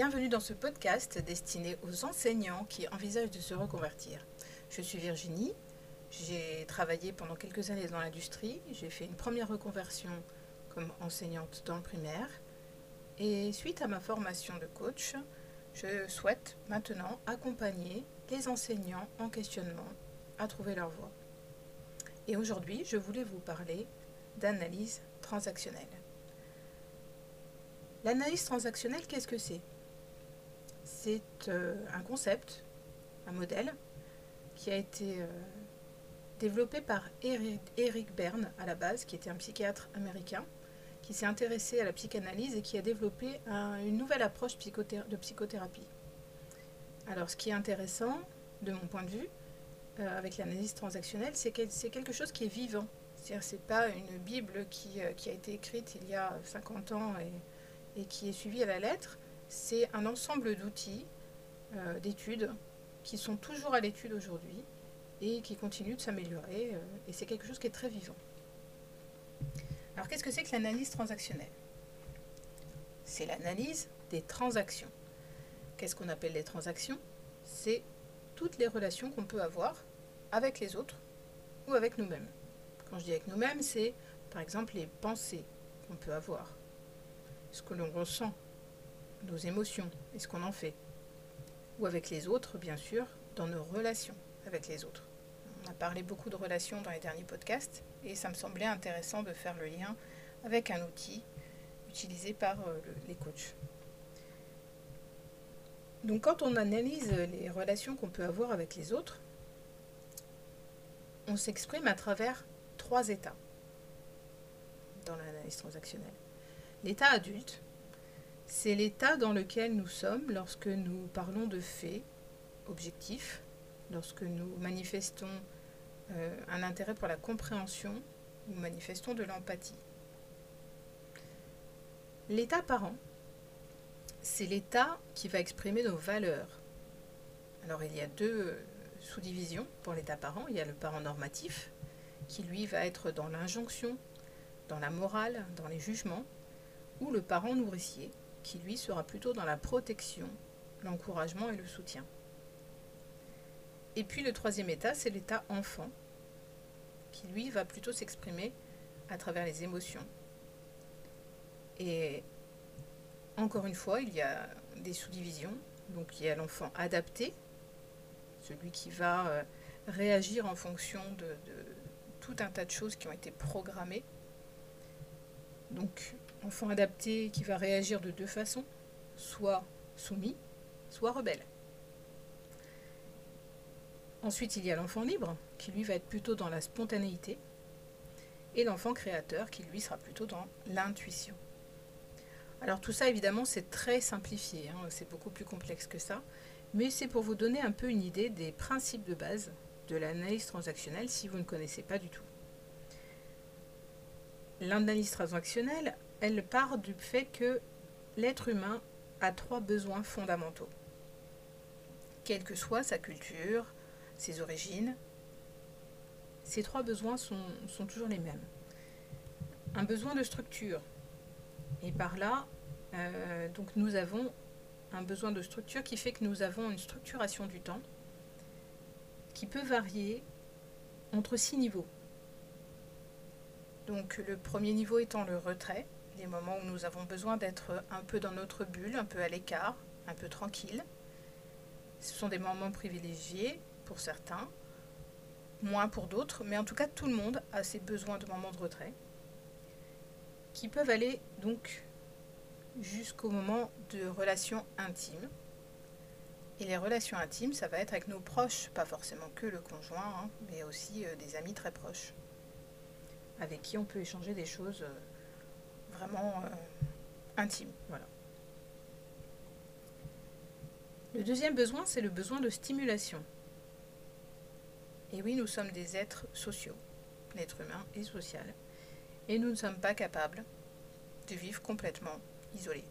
Bienvenue dans ce podcast destiné aux enseignants qui envisagent de se reconvertir. Je suis Virginie, j'ai travaillé pendant quelques années dans l'industrie, j'ai fait une première reconversion comme enseignante dans le primaire et suite à ma formation de coach, je souhaite maintenant accompagner les enseignants en questionnement à trouver leur voie. Et aujourd'hui, je voulais vous parler d'analyse transactionnelle. L'analyse transactionnelle, qu'est-ce que c'est? C'est euh, un concept, un modèle, qui a été euh, développé par Eric Berne à la base, qui était un psychiatre américain, qui s'est intéressé à la psychanalyse et qui a développé une nouvelle approche de psychothérapie. Alors ce qui est intéressant, de mon point de vue, euh, avec l'analyse transactionnelle, c'est que c'est quelque chose qui est vivant. C'est-à-dire c'est pas une Bible qui, a été écrite il y a 50 ans et qui est suivi à la lettre, c'est un ensemble d'outils, euh, d'études, qui sont toujours à l'étude aujourd'hui et qui continuent de s'améliorer. Euh, et c'est quelque chose qui est très vivant. Alors qu'est-ce que c'est que l'analyse transactionnelle? C'est l'analyse des transactions. Qu'est-ce qu'on appelle les transactions? C'est toutes les relations qu'on peut avoir avec les autres ou avec nous-mêmes. Quand je dis avec nous-mêmes, c'est par exemple les pensées qu'on peut avoir, ce que l'on ressent, nos émotions et ce qu'on en fait. Ou avec les autres, bien sûr, dans nos relations avec les autres. On a parlé beaucoup de relations dans les derniers podcasts et ça me semblait intéressant de faire le lien avec un outil utilisé par euh, les coachs. Donc quand on analyse les relations qu'on peut avoir avec les autres, on s'exprime à travers trois états dans l'analyse transactionnelle. L'état adulte, c'est l'état dans lequel nous sommes lorsque nous parlons de faits objectifs, lorsque nous manifestons euh, un intérêt pour la compréhension, nous manifestons de l'empathie. L'état parent, c'est l'état qui va exprimer nos valeurs. Alors il y a deux euh, sous-divisions pour l'état parent. Il y a le parent normatif, qui lui va être dans l'injonction, dans la morale, dans les jugements, ou le parent nourricier, qui lui sera plutôt dans la protection, l'encouragement et le soutien. Et puis le troisième état, c'est l'état enfant, qui lui va plutôt s'exprimer à travers les émotions. Et encore une fois, il y a des sous-divisions. Donc il y a l'enfant adapté, celui qui va euh, réagir en fonction de, de, tout un tas de choses qui ont été programmées. Donc enfant adapté qui va réagir de deux façons, soit soumis, soit rebelle. Ensuite, il y a l'enfant libre, qui lui va être plutôt dans la spontanéité, et l'enfant créateur, qui lui sera plutôt dans l'intuition. Alors tout ça, évidemment, c'est très simplifié, hein, c'est beaucoup plus complexe que ça, mais c'est pour vous donner un peu une idée des principes de base de l'analyse transactionnelle si vous ne connaissez pas du tout. L'analyse transactionnelle elle part du fait que l'être humain a trois besoins fondamentaux. Quelle que soit sa culture, ses origines, ces trois besoins sont, toujours les mêmes. Un besoin de structure. Et par là, euh, donc nous avons un besoin de structure qui fait que nous avons une structuration du temps qui peut varier entre six niveaux. Donc le premier niveau étant le retrait, des moments où nous avons besoin d'être un peu dans notre bulle, un peu à l'écart, un peu tranquille. Ce sont des moments privilégiés pour certains, moins pour d'autres, mais en tout cas tout le monde a ses besoins de moments de retrait qui peuvent aller donc jusqu'au moment de relations intimes. Et les relations intimes, ça va être avec nos proches, pas forcément que le conjoint, hein, mais aussi euh, des amis très proches, avec qui on peut échanger des choses. Euh, vraiment euh, intime. Le deuxième besoin, c'est le besoin de stimulation. Et oui, nous sommes des êtres sociaux. L'être humain est social. Et nous ne sommes pas capables de vivre complètement isolés.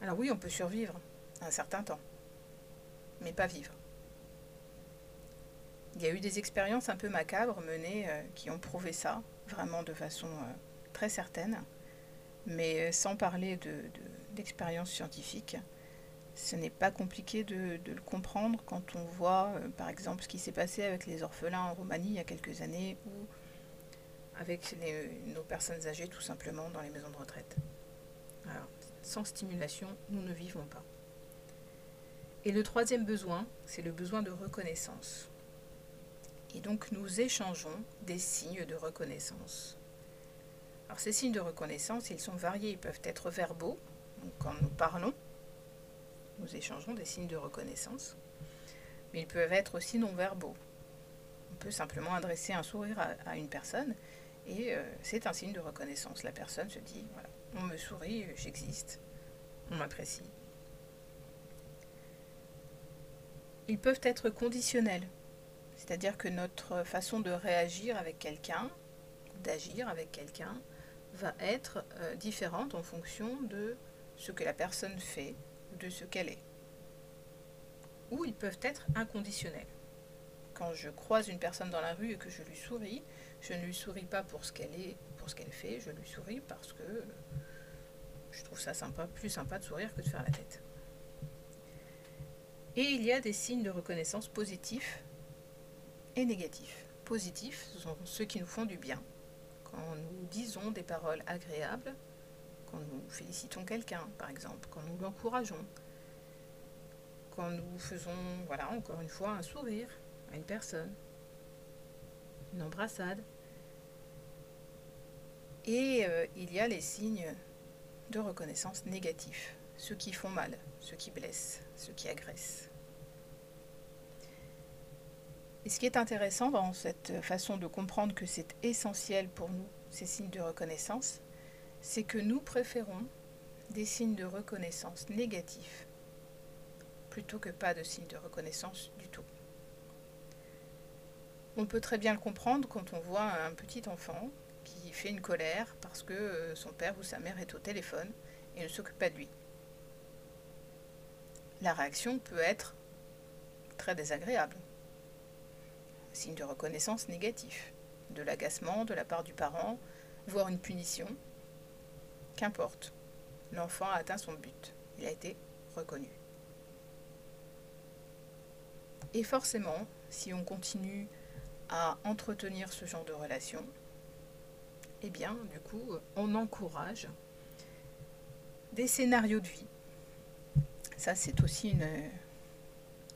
Alors oui, on peut survivre un certain temps, mais pas vivre. Il y a eu des expériences un peu macabres menées euh, qui ont prouvé ça, vraiment de façon euh, très certaine, mais sans parler de, d'expérience scientifique. Ce n'est pas compliqué de, le comprendre quand on voit, euh, par exemple, ce qui s'est passé avec les orphelins en Roumanie il y a quelques années ou avec nos personnes âgées tout simplement dans les maisons de retraite. Sans stimulation, nous ne vivons pas. Et le troisième besoin, c'est le besoin de reconnaissance. Et donc nous échangeons des signes de reconnaissance. Alors ces signes de reconnaissance, ils sont variés, ils peuvent être verbaux, quand nous parlons, nous échangeons des signes de reconnaissance, mais ils peuvent être aussi non verbaux. On peut simplement adresser un sourire à, une personne et euh, c'est un signe de reconnaissance. La personne se dit, voilà, on me sourit, j'existe, on m'apprécie. Ils peuvent être conditionnels, c'est-à-dire que notre façon de réagir avec quelqu'un, d'agir avec quelqu'un, va être euh, différente en fonction de ce que la personne fait ou de ce qu'elle est. Ou ils peuvent être inconditionnels. Quand je croise une personne dans la rue et que je lui souris, je ne lui souris pas pour ce qu'elle est, pour ce qu'elle fait, je lui souris parce que je trouve ça sympa, plus sympa de sourire que de faire la tête. Et il y a des signes de reconnaissance positifs et négatifs. Positifs, ce sont ceux qui nous font du bien. Quand nous disons des paroles agréables, quand nous félicitons quelqu'un, par exemple, quand nous l'encourageons, quand nous faisons, voilà, encore une fois, un sourire à une personne, une embrassade. Et euh, il y a les signes de reconnaissance négatifs, ceux qui font mal, ceux qui blessent, ceux qui agressent. Et ce qui est intéressant dans cette façon de comprendre que c'est essentiel pour nous, ces signes de reconnaissance, c'est que nous préférons des signes de reconnaissance négatifs plutôt que pas de signes de reconnaissance du tout. On peut très bien le comprendre quand on voit un petit enfant qui fait une colère parce que euh, son père ou sa mère est au téléphone et ne s'occupe pas de lui la réaction peut être très désagréable. Signe de reconnaissance négatif, de l'agacement de la part du parent, voire une punition. Qu'importe, l'enfant a atteint son but, il a été reconnu. Et forcément, si on continue à entretenir ce genre de relation, eh bien, du coup, on encourage des scénarios de vie ça, c'est aussi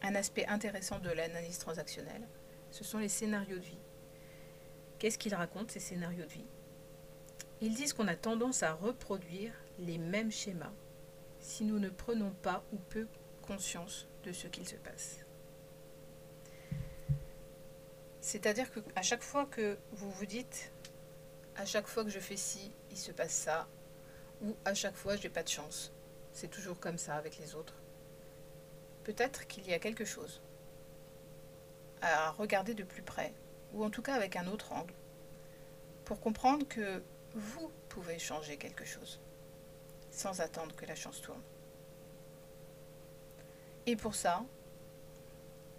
un aspect intéressant de l'analyse transactionnelle. Ce sont les scénarios de vie. Qu'est-ce qu'ils racontent, ces scénarios de vie? Ils disent qu'on a tendance à reproduire les mêmes schémas si nous ne prenons pas ou peu conscience de ce qu'il se passe. C'est-à-dire qu'à chaque fois que vous vous dites, à chaque fois que je fais ci, il se passe ça, ou à chaque fois, je n'ai pas de chance, c'est toujours comme ça avec les autres. Peut-être qu'il y a quelque chose à regarder de plus près, ou en tout cas avec un autre angle, pour comprendre que vous pouvez changer quelque chose, sans attendre que la chance tourne. Et pour ça,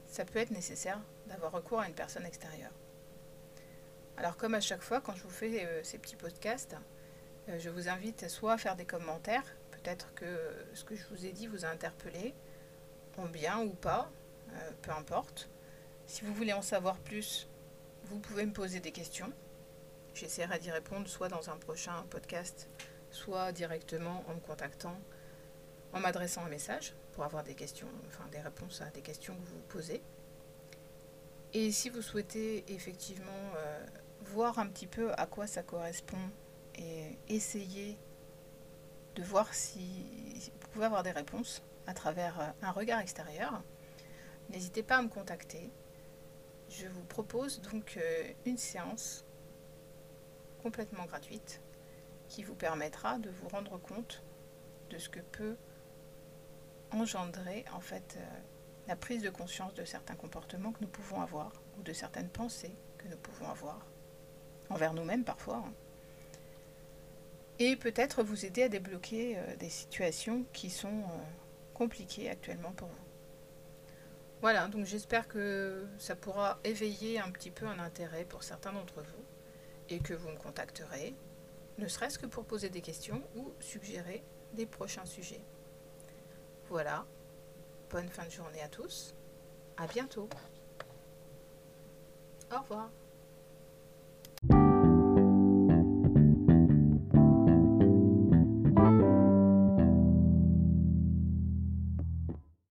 ça peut être nécessaire d'avoir recours à une personne extérieure. Alors comme à chaque fois quand je vous fais euh, ces petits podcasts, euh, je vous invite soit à faire des commentaires peut-être que ce que je vous ai dit vous a interpellé, en bien ou pas, euh, peu importe. Si vous voulez en savoir plus, vous pouvez me poser des questions. J'essaierai d'y répondre soit dans un prochain podcast, soit directement en me contactant, en m'adressant un message pour avoir des questions, enfin des réponses à des questions que vous posez. Et si vous souhaitez effectivement euh, voir un petit peu à quoi ça correspond et essayer de voir si vous pouvez avoir des réponses à travers euh, un regard extérieur, n'hésitez pas à me contacter. Je vous propose donc euh, une séance complètement gratuite qui vous permettra de vous rendre compte de ce que peut engendrer en fait euh, la prise de conscience de certains comportements que nous pouvons avoir ou de certaines pensées que nous pouvons avoir envers nous-mêmes parfois. Hein et peut-être vous aider à débloquer euh, des situations qui sont compliquées actuellement pour vous. Voilà, donc j'espère que ça pourra éveiller un petit peu un intérêt pour certains d'entre vous et que vous me contacterez, ne serait-ce que pour poser des questions ou suggérer des prochains sujets. Voilà, bonne fin de journée à tous, à bientôt. Au revoir.